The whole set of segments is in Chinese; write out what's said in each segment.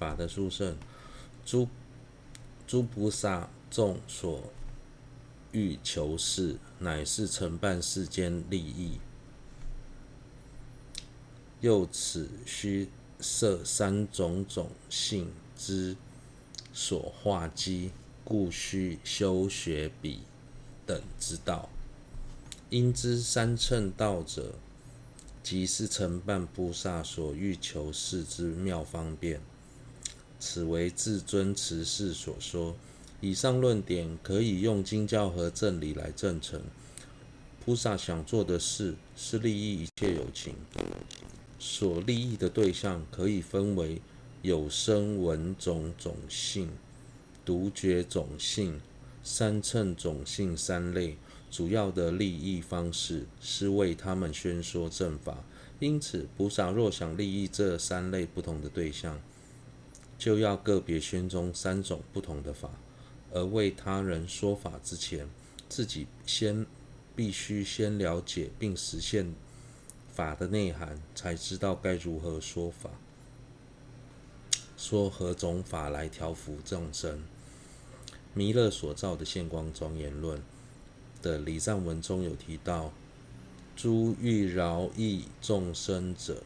法的殊胜，诸诸菩萨众所欲求事，乃是承办世间利益。又此须设三种种性之所化机，故须修学彼等之道。应知三乘道者，即是承办菩萨所欲求事之妙方便。此为至尊持世所说。以上论点可以用经教和正理来证成。菩萨想做的事是利益一切有情。所利益的对象可以分为有声闻种种性、独觉种性、三乘种性三类。主要的利益方式是为他们宣说正法。因此，菩萨若想利益这三类不同的对象，就要个别宣宗三种不同的法。而为他人说法之前，自己先必须先了解并实现。法的内涵，才知道该如何说法，说何种法来调伏众生。弥勒所造的现光庄严论的礼赞文中有提到：诸欲饶益众生者，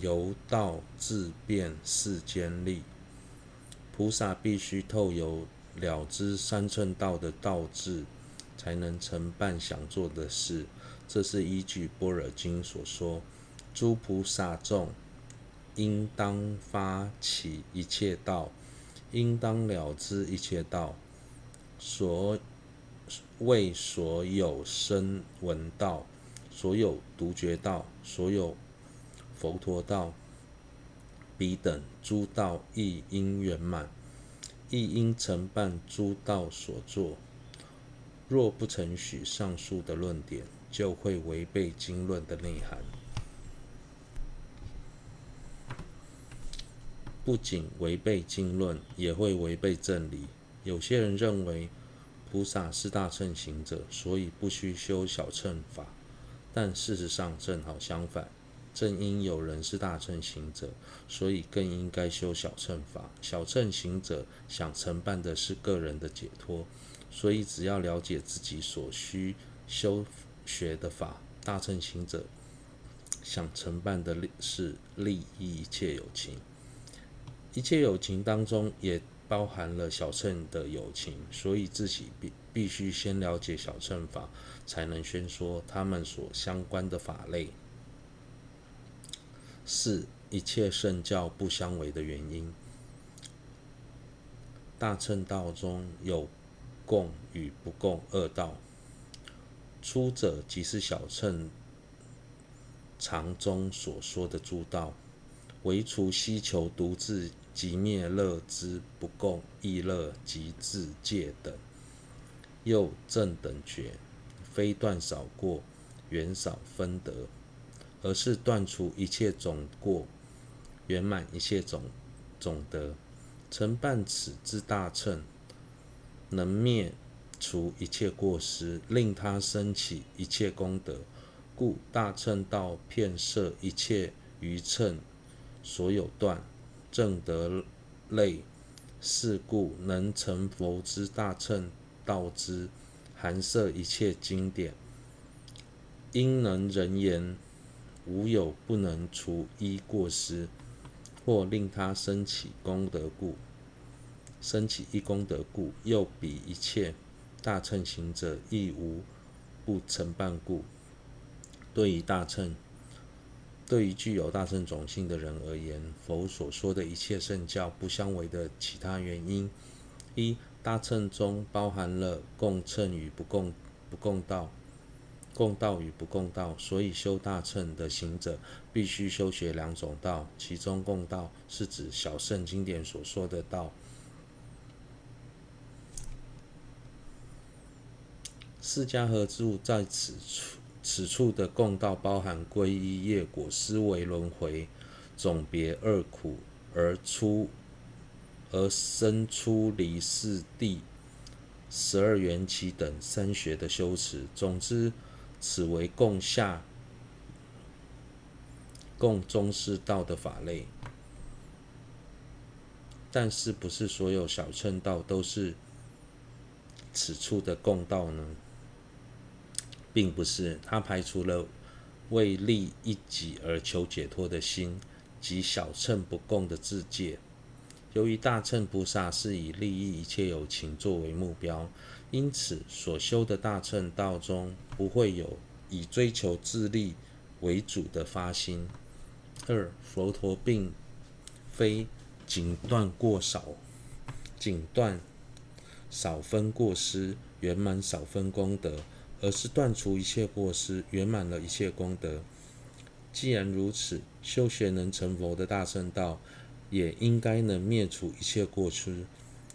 由道自变世间力。菩萨必须透由了知三寸道的道智，才能承办想做的事。这是依据《般若经》所说：“诸菩萨众，应当发起一切道，应当了知一切道。所谓所有声闻道，所有独觉道，所有佛陀道，彼等诸道亦应圆满，亦应承办诸道所作。若不承许上述的论点。”就会违背经论的内涵，不仅违背经论，也会违背正理。有些人认为菩萨是大乘行者，所以不需修小乘法，但事实上正好相反。正因有人是大乘行者，所以更应该修小乘法。小乘行者想承办的是个人的解脱，所以只要了解自己所需修。学的法，大乘行者想承办的是利益一切有情，一切有情当中也包含了小乘的有情，所以自己必必须先了解小乘法，才能宣说他们所相关的法类。四、一切圣教不相违的原因，大乘道中有共与不共二道。初者即是小乘常中所说的诸道，唯除希求独自即灭乐之不共异乐及自戒等，又正等觉，非断少过，缘少分得，而是断除一切种过，圆满一切种种德，承办此之大乘，能灭。除一切过失，令他生起一切功德，故大乘道遍摄一切余乘所有断正德类，是故能成佛之大乘道之含摄一切经典，因能人言无有不能除一过失，或令他生起功德故，生起一功德故，又比一切。大乘行者亦无不承办故。对于大乘，对于具有大乘种性的人而言，佛所说的一切圣教不相违的其他原因：一、大乘中包含了共乘与不共不共道，共道与不共道，所以修大乘的行者必须修学两种道，其中共道是指小乘经典所说的道。释迦合著在此处此处的共道包含皈依业果、思维轮回、总别二苦而出而生出离四地、十二缘起等三学的修持。总之，此为共下共中士道的法类。但是不是所有小乘道都是此处的共道呢？并不是，他排除了为利一己而求解脱的心及小乘不共的自戒。由于大乘菩萨是以利益一切有情作为目标，因此所修的大乘道中不会有以追求自利为主的发心。二、佛陀并非仅断过少，仅断少分过失，圆满少分功德。而是断除一切过失，圆满了一切功德。既然如此，修学能成佛的大乘道，也应该能灭除一切过失，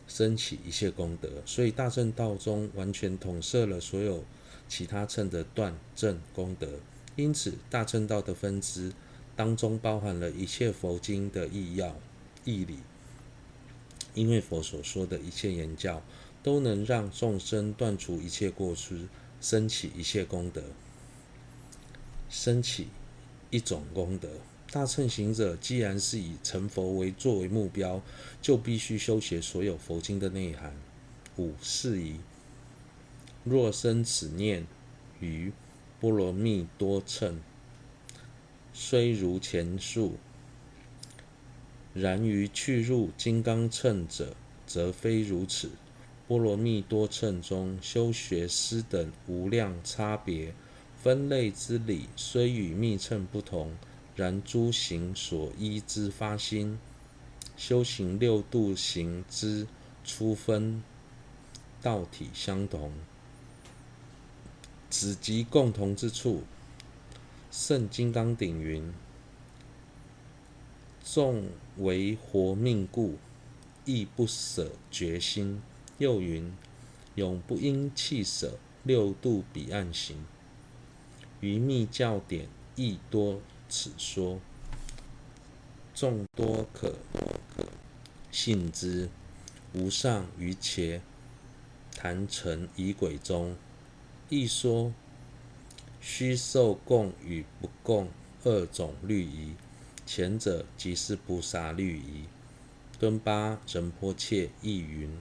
升起一切功德。所以大乘道中完全统摄了所有其他乘的断正功德。因此，大乘道的分支当中包含了一切佛经的义要义理，因为佛所说的一切言教，都能让众生断除一切过失。生起一切功德，生起一种功德。大乘行者既然是以成佛为作为目标，就必须修学所有佛经的内涵。五是以若生此念于波罗蜜多乘，虽如前述；然于去入金刚乘者，则非如此。波罗蜜多乘中修学师等无量差别分类之理，虽与密乘不同，然诸行所依之发心，修行六度行之初分道体相同，此即共同之处。圣金刚顶云：“纵为活命故，亦不舍决心。”又云：“永不应弃舍六度彼岸行。”于密教典亦多此说，众多可信之。无上瑜伽坛城仪轨中亦说，须受供与不供二种律仪，前者即是菩萨律仪。敦巴仁波切亦云。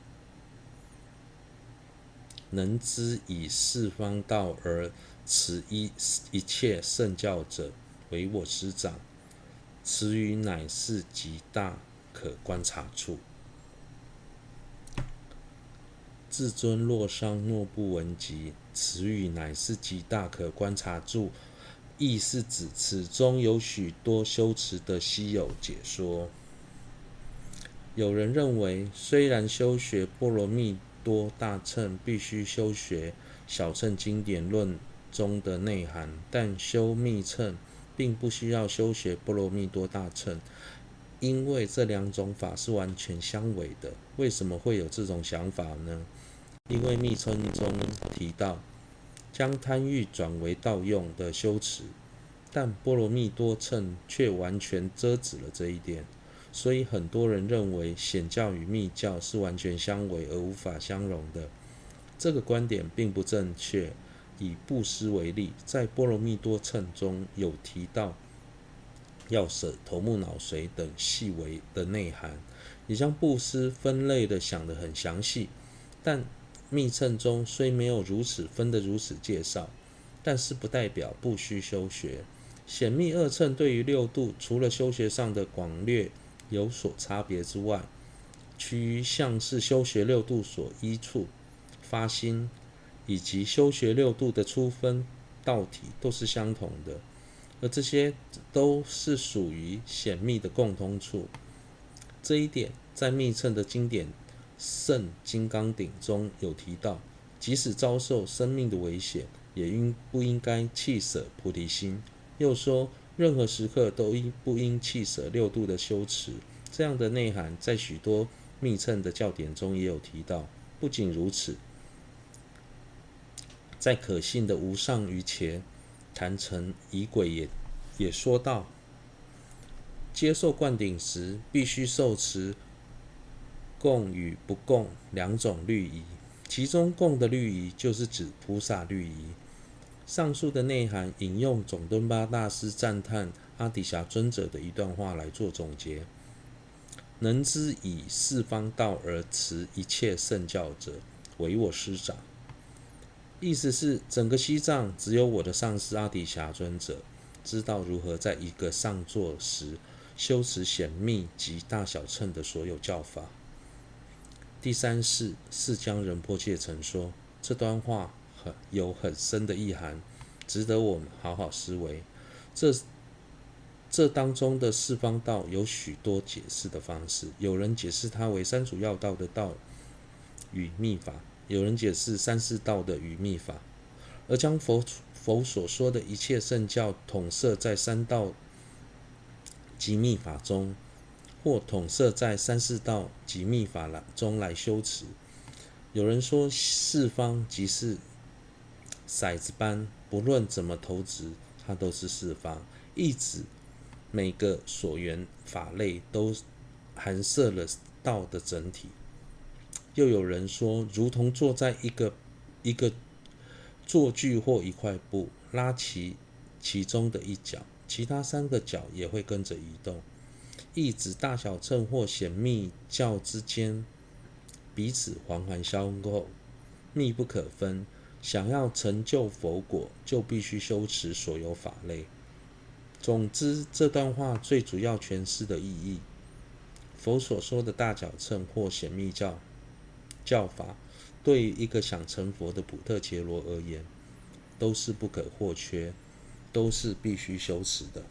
能知以四方道而持一一切圣教者，为我师长。此语乃是极大可观察处。至尊洛桑若不闻及，此语乃是极大可观察处，意是指此中有许多修持的稀有解说。有人认为，虽然修学波罗蜜。多大乘必须修学小乘经典论中的内涵，但修密乘并不需要修学波罗蜜多大乘，因为这两种法是完全相违的。为什么会有这种想法呢？因为密称中提到将贪欲转为盗用的修持，但波罗蜜多乘却完全遮止了这一点。所以很多人认为显教与密教是完全相违而无法相容的，这个观点并不正确。以布施为例，在波罗蜜多乘中有提到要舍头目脑髓等细微的内涵，也将布施分类的想得很详细。但密乘中虽没有如此分得如此介绍，但是不代表不需修学。显密二乘对于六度，除了修学上的广略。有所差别之外，其余像是修学六度所依处发心，以及修学六度的初分道体都是相同的，而这些都是属于显密的共通处。这一点在密乘的经典《圣金刚顶》中有提到，即使遭受生命的危险，也应不应该弃舍菩提心。又说。任何时刻都应不应弃舍六度的修持，这样的内涵在许多密乘的教典中也有提到。不仅如此，在可信的无上瑜伽坛城仪轨也也说到，接受灌顶时必须受持供与不供两种律仪，其中供的律仪就是指菩萨律仪。上述的内涵引用总敦巴大师赞叹阿底峡尊者的一段话来做总结：能知以四方道而持一切圣教者，为我师长。意思是，整个西藏只有我的上师阿底峡尊者知道如何在一个上座时修持显密及大小乘的所有教法。第三世，释迦仁波切曾说，这段话很有很深的意涵，值得我们好好思维。这这当中的四方道有许多解释的方式，有人解释它为三主要道的道与密法。有人解释三世道的与密法，而将佛佛所说的一切圣教统摄在三道及密法中，或统摄在三世道及密法了中来修持。有人说四方即是骰子般，不论怎么投掷，它都是四方，意指每个所缘法类都含摄了道的整体。又有人说，如同坐在一个一个坐具或一块布，拉起其中的一角，其他三个角也会跟着移动。意指大小乘或显密教之间彼此环环相扣，密不可分。想要成就佛果，就必须修持所有法类。总之，这段话最主要诠释的意义，佛所说的大小乘或显密教。教法对于一个想成佛的普特杰罗而言，都是不可或缺，都是必须修持的。